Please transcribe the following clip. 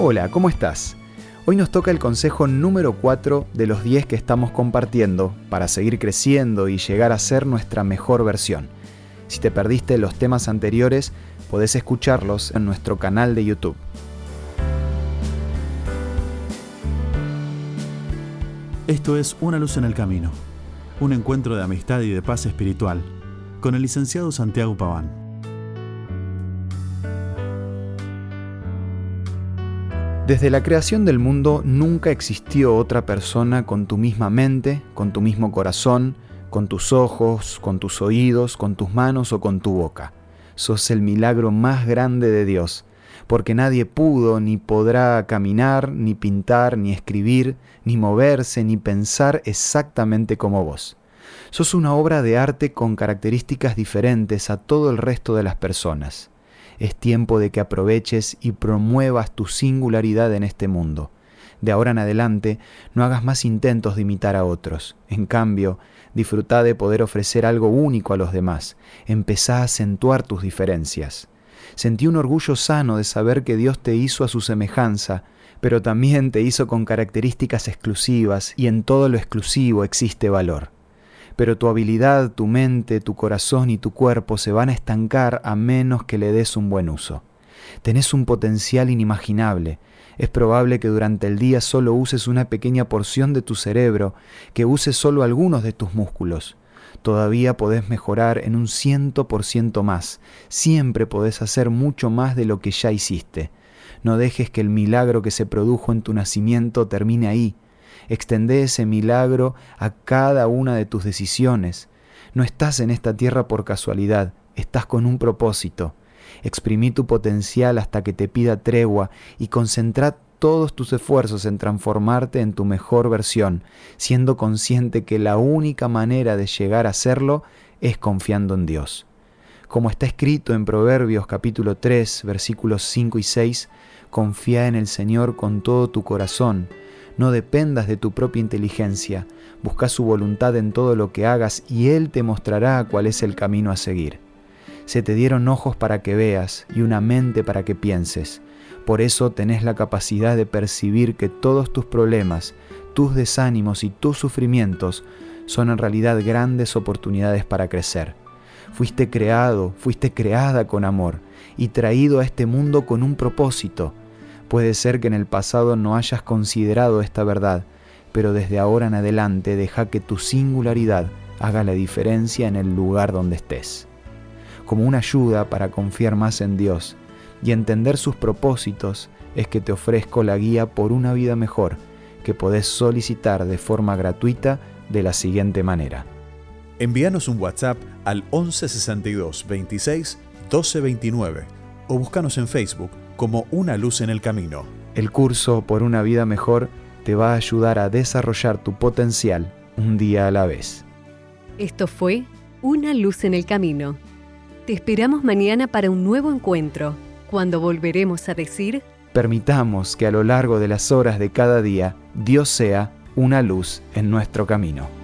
Hola, ¿cómo estás? Hoy nos toca el consejo número 4 de los 10 que estamos compartiendo para seguir creciendo y llegar a ser nuestra mejor versión. Si te perdiste los temas anteriores, podés escucharlos en nuestro canal de YouTube. Esto es Una luz en el camino, un encuentro de amistad y de paz espiritual con el licenciado Santiago Paván. Desde la creación del mundo nunca existió otra persona con tu misma mente, con tu mismo corazón, con tus ojos, con tus oídos, con tus manos o con tu boca. Sos el milagro más grande de Dios, porque nadie pudo ni podrá caminar, ni pintar, ni escribir, ni moverse, ni pensar exactamente como vos. Sos una obra de arte con características diferentes a todo el resto de las personas es tiempo de que aproveches y promuevas tu singularidad en este mundo. De ahora en adelante, no hagas más intentos de imitar a otros. En cambio, disfruta de poder ofrecer algo único a los demás. Empezá a acentuar tus diferencias. Sentí un orgullo sano de saber que Dios te hizo a su semejanza, pero también te hizo con características exclusivas y en todo lo exclusivo existe valor pero tu habilidad, tu mente, tu corazón y tu cuerpo se van a estancar a menos que le des un buen uso. Tenés un potencial inimaginable. Es probable que durante el día solo uses una pequeña porción de tu cerebro, que uses solo algunos de tus músculos. Todavía podés mejorar en un ciento por ciento más. Siempre podés hacer mucho más de lo que ya hiciste. No dejes que el milagro que se produjo en tu nacimiento termine ahí Extende ese milagro a cada una de tus decisiones. No estás en esta tierra por casualidad, estás con un propósito. Exprimí tu potencial hasta que te pida tregua y concentra todos tus esfuerzos en transformarte en tu mejor versión, siendo consciente que la única manera de llegar a serlo es confiando en Dios. Como está escrito en Proverbios capítulo 3 versículos 5 y 6, confía en el Señor con todo tu corazón no dependas de tu propia inteligencia, busca su voluntad en todo lo que hagas y Él te mostrará cuál es el camino a seguir. Se te dieron ojos para que veas y una mente para que pienses. Por eso tenés la capacidad de percibir que todos tus problemas, tus desánimos y tus sufrimientos son en realidad grandes oportunidades para crecer. Fuiste creado, fuiste creada con amor y traído a este mundo con un propósito, Puede ser que en el pasado no hayas considerado esta verdad, pero desde ahora en adelante deja que tu singularidad haga la diferencia en el lugar donde estés. Como una ayuda para confiar más en Dios y entender sus propósitos es que te ofrezco la guía por una vida mejor que podés solicitar de forma gratuita de la siguiente manera. Envíanos un WhatsApp al 1162 26 1229 o búscanos en Facebook como una luz en el camino. El curso por una vida mejor te va a ayudar a desarrollar tu potencial un día a la vez. Esto fue Una luz en el camino. Te esperamos mañana para un nuevo encuentro, cuando volveremos a decir... Permitamos que a lo largo de las horas de cada día Dios sea una luz en nuestro camino.